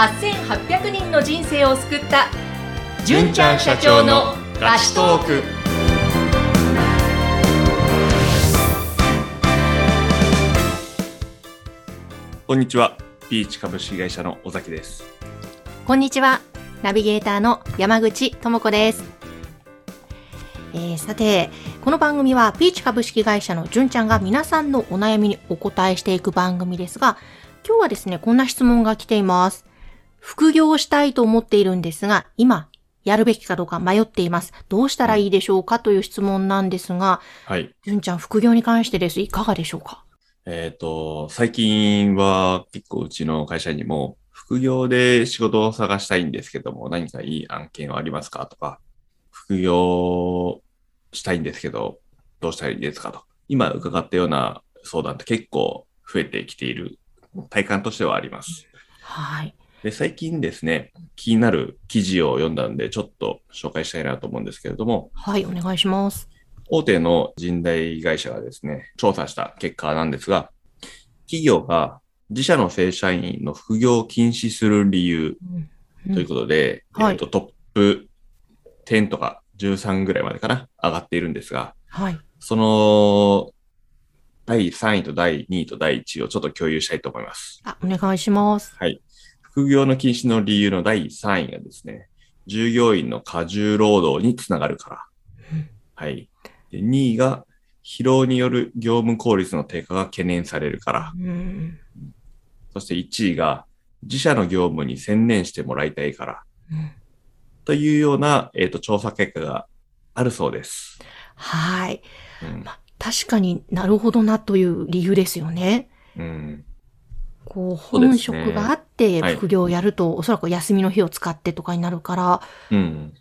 8800人の人生を救った純ちゃん社長のラストークこんにちは。ピーチ株式会社の尾崎です。こんにちは。ナビゲーターの山口智子です。えー、さて、この番組はピーチ株式会社の純ちゃんが皆さんのお悩みにお答えしていく番組ですが、今日はですね、こんな質問が来ています。副業したいと思っているんですが、今、やるべきかどうか迷っています。どうしたらいいでしょうかという質問なんですが、はい。純ちゃん、副業に関してです。いかがでしょうか？えっ、と、最近は結構うちの会社にも、副業で仕事を探したいんですけども、何かいい案件はありますかとか、副業したいんですけど、どうしたらいいですかと。今伺ったような相談って結構増えてきている体感としてはあります。はい。で、最近ですね、気になる記事を読んだんで、ちょっと紹介したいなと思うんですけれども、はい、お願いします。大手の人材会社がですね、調査した結果なんですが、企業が自社の正社員の副業を禁止する理由うんということで、はいえっとトップ10とか13ぐらいまでかな、上がっているんですが、はい。その第3位と第2位と第1位をちょっと共有したいと思います。あ、お願いします。はい。副業の禁止の理由の第3位がですね、従業員の過重労働につながるから。はい。で2位が疲労による業務効率の低下が懸念されるから。うん。そして1位が自社の業務に専念してもらいたいから。うんというような、えっ、と、調査結果があるそうです。はい。うん。確かになるほどなという理由ですよね。うん。こう、本職があってはい副業をやると、おそらく休みの日を使ってとかになるから、うん。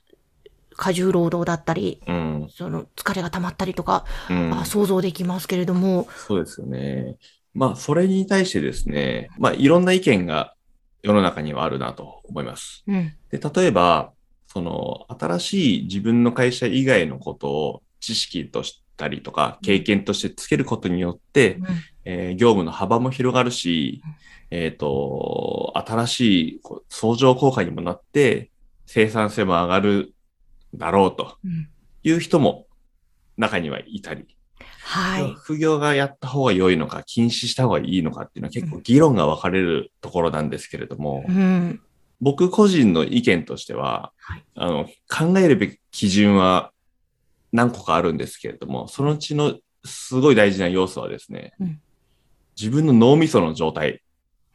過重労働だったり、うん。その疲れが溜まったりとか、うん。あ想像できますけれども、そうですよね。まあ、それに対してですね、まあ、いろんな意見が世の中にはあるなと思います。うん。で、例えば、その、新しい自分の会社以外のことを知識としたりとか、経験としてつけることによって、えー業務の幅も広がるし、えっ、と、新しい相乗効果にもなって、生産性も上がるだろうとうん。いう人も中にはいたり、はい。副業がやった方が良いのか、禁止した方がいいのかっていうのは結構議論が分かれるところなんですけれども、うん。僕個人の意見としては、はい。あの、考えるべき基準は何個かあるんですけれども、そのうちのすごい大事な要素はですね、うん自分の脳みその状態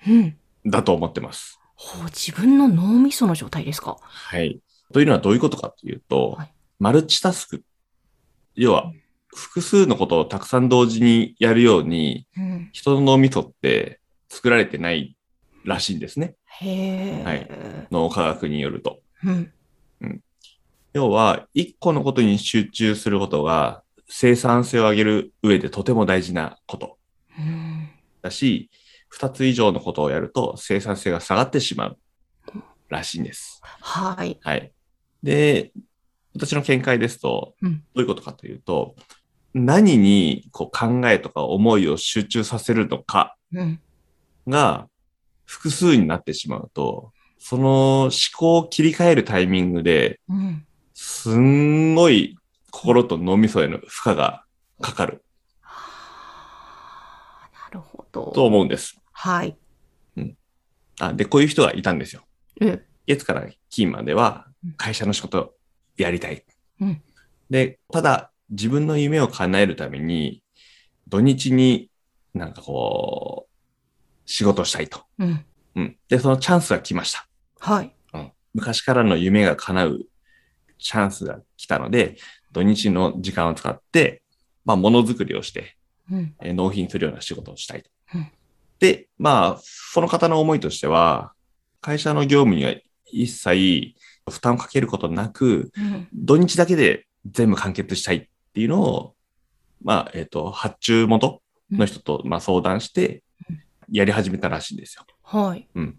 うん。だと思ってます。ほう自分の脳みその状態ですか？はい。というのはどういうことかというと、はいマルチタスク。要は、複数のことをたくさん同時にやるように、うん。人の脳みそって作られてないらしいんですね。へえ。はい脳科学によると。うん。要は、一個のことに集中することが生産性を上げる上でとても大事なことうん。だし、二つ以上のことをやると生産性が下がってしまうらしいんです。はい。はい。で、私の見解ですと、うんどういうことかというと、何にこう考えとか思いを集中させるのかうん。が複数になってしまうと、その思考を切り替えるタイミングで、うん。すんごい心と脳みそへの負荷がかかるるほど。と思うんです。はい。あで、こういう人がいたんですよ。うん。月から金まではうん会社の仕事やりたい。うんで、ただ自分の夢を叶えるために土日になんかこう仕事したいと。うん。うん。で、そのチャンスが来ました。はい。うん。昔からの夢が叶うチャンスが来たので、土日の時間を使って、まあ、ものづくりをして、うん。えー納品するような仕事をしたいと。うんで、まあ、その方の思いとしては、会社の業務には一切負担をかけることなく、うん。土日だけで全部完結したいっていうのを、まあ、えっ、と、発注元の人と、まあ、相談してうん、やり始めたらしいんですよ。はい。うん。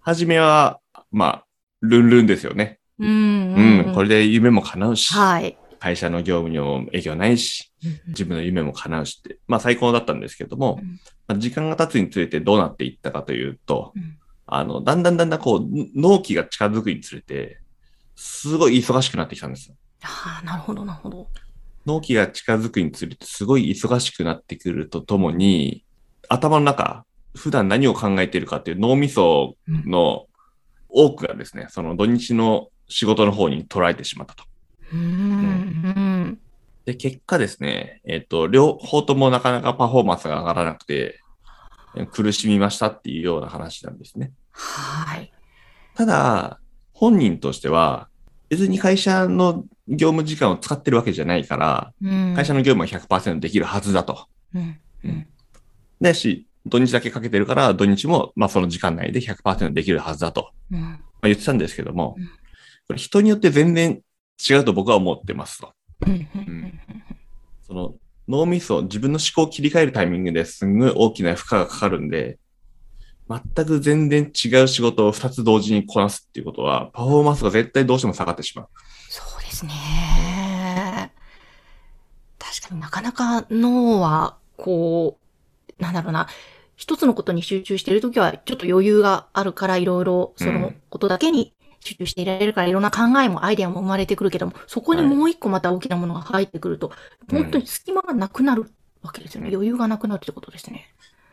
初めは、まあ、ルンルンですよね。うん。うん。これで夢も叶うし、はい。会社の業務にも影響ないし、自分の夢も叶うしって、まあ最高だったんですけども、うんまあ、時間が経つにつれてどうなっていったかというと、うんあの、だんだんだんだんこう、納期が近づくにつれて、すごい忙しくなってきたんですよ。ああ、なるほど、なるほど。納期が近づくにつれて、すごい忙しくなってくるとともに、頭の中、普段何を考えているかっていう脳みその多くがですね、その土日の仕事の方に捉えてしまったと。で、結果ですね、えっ、と、両方ともなかなかパフォーマンスが上がらなくて、苦しみましたっていうような話なんですね。はい。ただ、本人としては、別に会社の業務時間を使ってるわけじゃないから、うん。会社の業務は100%できるはずだと。うん。うん。だし、土日だけかけてるから、土日も、まあその時間内で100%できるはずだと、うん。まあ、言ってたんですけどもうん、これ人によって全然違うと僕は思ってますと。うん。うん。その脳みそ、自分の思考を切り替えるタイミングですんごい大きな負荷がかかるんで、全く全然違う仕事を2つ同時にこなすっていうことは、パフォーマンスが絶対どうしても下がってしまう。そうですね。確かになかなか脳は、こう、なんだろうな、一つのことに集中しているときは、ちょっと余裕があるから、いろいろそのことだけに集中していられるから、いろんな考えもアイデアも生まれてくるけども、そこにもう一個また大きなものが入ってくると、うん本当に隙間がなくなるわけですよね。余裕がなくなるってことですね。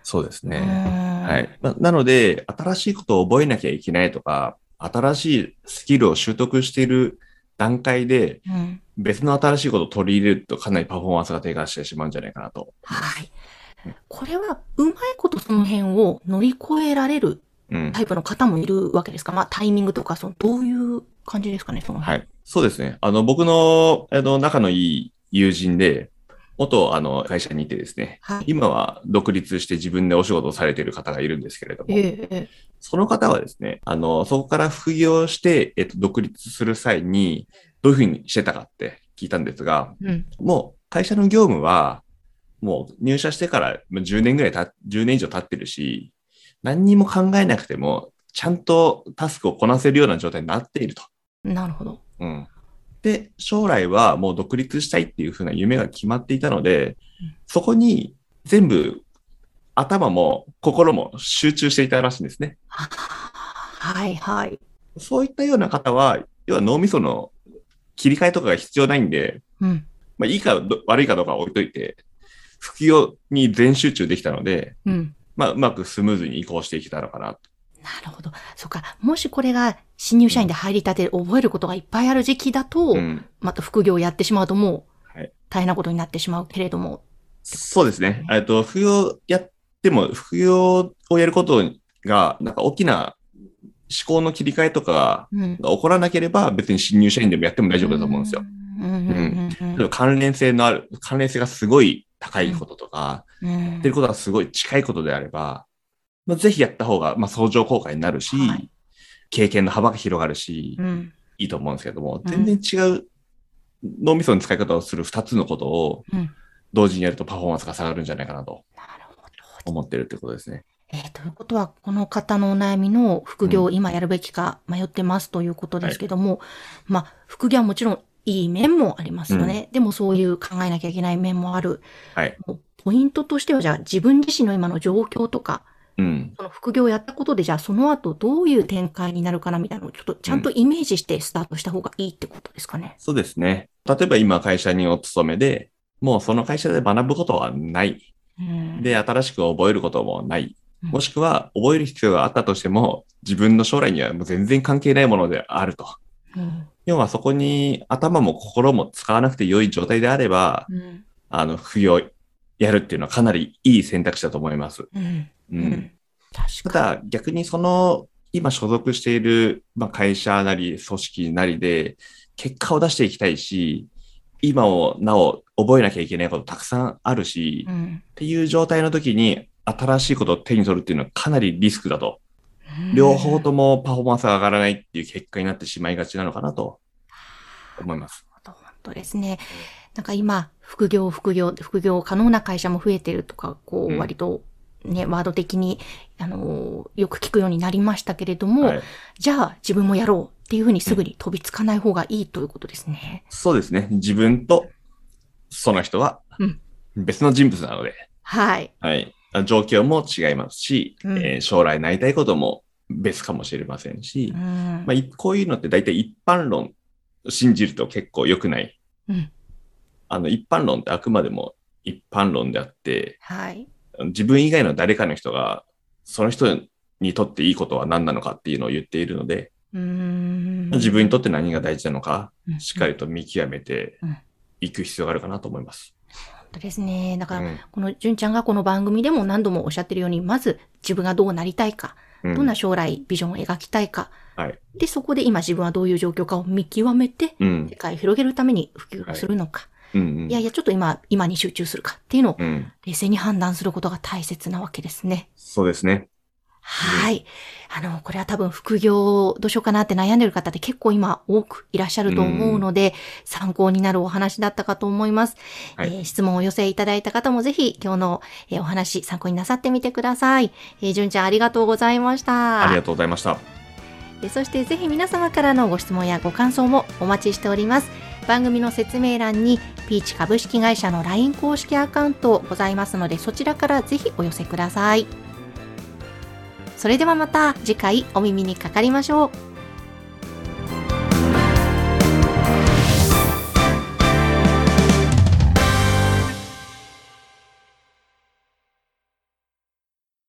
そうですね。ははい。ななので、新しいことを覚えなきゃいけないとか、新しいスキルを習得している段階で、うん。別の新しいことを取り入れるとかなりパフォーマンスが低下してしまうんじゃないかなと。はい。これは、うまいことその辺を乗り越えられるうん。タイプの方もいるわけですか？まあ、タイミングとか、その、どういう感じですかね、その辺。はい。そうですね。あの、僕の、あの、仲のいい友人で、元、あの、会社にいてですね、はい。今は独立して自分でお仕事をされている方がいるんですけれども、ええその方はですね、あの、そこから副業して、えっと、独立する際に、どういうふうにしてたかって聞いたんですが、うん。もう会社の業務は、もう入社してからまあ10年ぐらいた、10年以上経ってるし、何にも考えなくても、ちゃんとタスクをこなせるような状態になっていると。なるほど。うん。で、将来はもう独立したいっていうふうな夢が決まっていたのでうん、そこに全部頭も心も集中していたらしいんですね。ははい、はい。そういったような方は、要は脳みその切り替えとかが必要ないんで、うん。まあいいかど悪いかどうかは置いといて、副業に全集中できたので、うん。まあうまくスムーズに移行していけたのかな。なるほど。そっか。もしこれが新入社員で入りたて、覚えることがいっぱいある時期だと、うん。また副業をやってしまうともうはい、大変なことになってしまうけれども。そうですね。えっと、副業やっても、副業をやることが、なんか大きな思考の切り替えとかうん。が起こらなければ、別に新入社員でもやっても大丈夫だと思うんですよ。うん。うん。うん。例えば関連性のある、関連性がすごい高いこととか、うん。やってることがすごい近いことであれば、まあ、ぜひやった方が、まあ、相乗効果になるし、はい経験の幅が広がるし、うん。いいと思うんですけども、うん全然違う脳みその使い方をする二つのことをうん。同時にやるとパフォーマンスが下がるんじゃないかなと。思ってるってことですね。えーということは、この方のお悩みの副業を今やるべきか迷ってますということですけども、まあ、副業はもちろんいい面もありますよね。でもそういう考えなきゃいけない面もある。はい。ポイントとしては、じゃあ自分自身の今の状況とか、うん。その副業をやったことで、じゃあその後どういう展開になるかなみたいなのをちょっとちゃんとイメージしてスタートした方がいいってことですかね。そうですね。例えば今会社にお勤めで、もうその会社で学ぶことはない。うん、で、新しく覚えることもない。うんもしくは、覚える必要があったとしても、自分の将来にはもう全然関係ないものであると。うん要はそこに頭も心も使わなくて良い状態であれば、うんあの、副業やるっていうのはかなりいい選択肢だと思います。うんう。うんたかだ、逆にその、今所属している、まあ、会社なり、組織なりで、結果を出していきたいし、今をなお覚えなきゃいけないことたくさんあるし、うんていう状態の時に、新しいことを手に取るっていうのはかなりリスクだと。両方ともパフォーマンスが上がらないっていう結果になってしまいがちなのかなと思います。本当ですね。なんか今、副業、副業、副業可能な会社も増えてるとか、こうんう、割と、ね、ワード的に、あのーよく聞くようになりましたけれども、はい、じゃあ自分もやろうっていうふうにすぐに飛びつかない方がいいということですね。そうですね。自分とその人はうん別の人物なので、はい。はい。状況も違いますし、うん。えー将来なりたいことも別かもしれませんしう、ん。まあ、いこういうのって大体一般論信じると結構良くない。うん。あの、一般論ってあくまでも一般論であって、はい。自分以外の誰かの人が、その人にとっていいことは何なのかっていうのを言っているので、自分にとって何が大事なのか、うん。しっかりと見極めてうん。いく必要があるかなと思います。本当ですね。だから、うんこの純ちゃんがこの番組でも何度もおっしゃってるように、まず自分がどうなりたいか、うんどんな将来ビジョンを描きたいか、はい。で、そこで今自分はどういう状況かを見極めて、うん世。界を広げるために普及をするのか、うんうん。いやいや、ちょっと今、今に集中するかっていうのをうん。冷静に判断することが大切なわけですね。そうですね。はい。あの、これは多分副業どうしようかなって悩んでる方って結構今多くいらっしゃると思うので、参考になるお話だったかと思います。はいえー質問をお寄せいただいた方もぜひ今日の、えーお話参考になさってみてください。えー、純ちゃんありがとうございました。ありがとうございました。えーそしてぜひ皆様からのご質問やご感想もお待ちしております。番組の説明欄にピーチ株式会社の LINE 公式アカウントございますのでそちらからぜひお寄せください。それではまた次回お耳にかかりましょう。